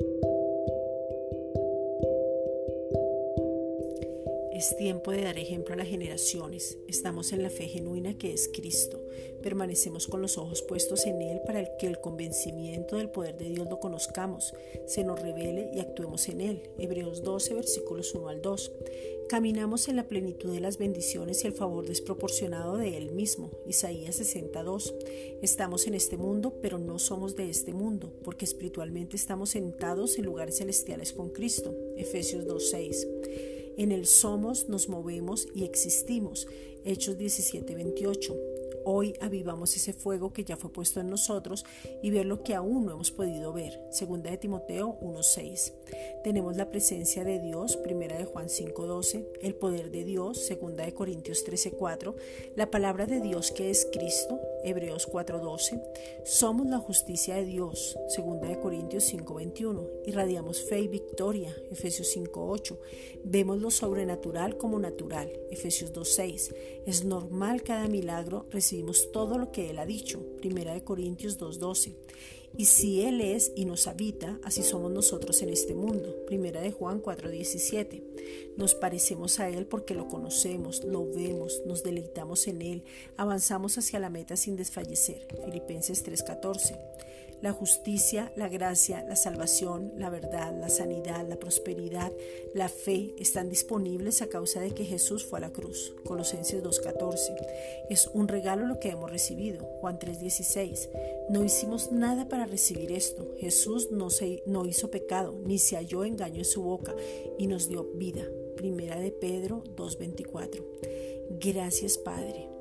Thank you. Es tiempo de dar ejemplo a las generaciones. Estamos en la fe genuina que es Cristo. Permanecemos con los ojos puestos en Él para que el convencimiento del poder de Dios lo conozcamos, se nos revele y actuemos en Él. Hebreos 12, versículos 1 al 2. Caminamos en la plenitud de las bendiciones y el favor desproporcionado de Él mismo. Isaías 62. Estamos en este mundo, pero no somos de este mundo, porque espiritualmente estamos sentados en lugares celestiales con Cristo. Efesios 2.6. En Él somos, nos movemos y existimos. Hechos 17:28. Hoy avivamos ese fuego que ya fue puesto en nosotros y ver lo que aún no hemos podido ver. Segunda de Timoteo 1:6. Tenemos la presencia de Dios, primera de Juan 5:12, el poder de Dios, segunda de Corintios 13:4, la palabra de Dios que es Cristo, Hebreos 4:12. Somos la justicia de Dios, segunda de Corintios 5:21. Irradiamos fe y victoria, Efesios 5:8. Vemos lo sobrenatural como natural, Efesios 2:6. Es normal cada milagro recibir todo lo que Él ha dicho. Primera de Corintios 2.12. Y si Él es y nos habita, así somos nosotros en este mundo. Primera de Juan 4.17. Nos parecemos a Él porque lo conocemos, lo vemos, nos deleitamos en Él, avanzamos hacia la meta sin desfallecer. Filipenses 3.14 la justicia, la gracia, la salvación, la verdad, la sanidad, la prosperidad, la fe están disponibles a causa de que Jesús fue a la cruz. Colosenses 2.14. Es un regalo lo que hemos recibido. Juan 3.16. No hicimos nada para recibir esto. Jesús no, se, no hizo pecado, ni se halló engaño en su boca, y nos dio vida. Primera de Pedro 2.24. Gracias Padre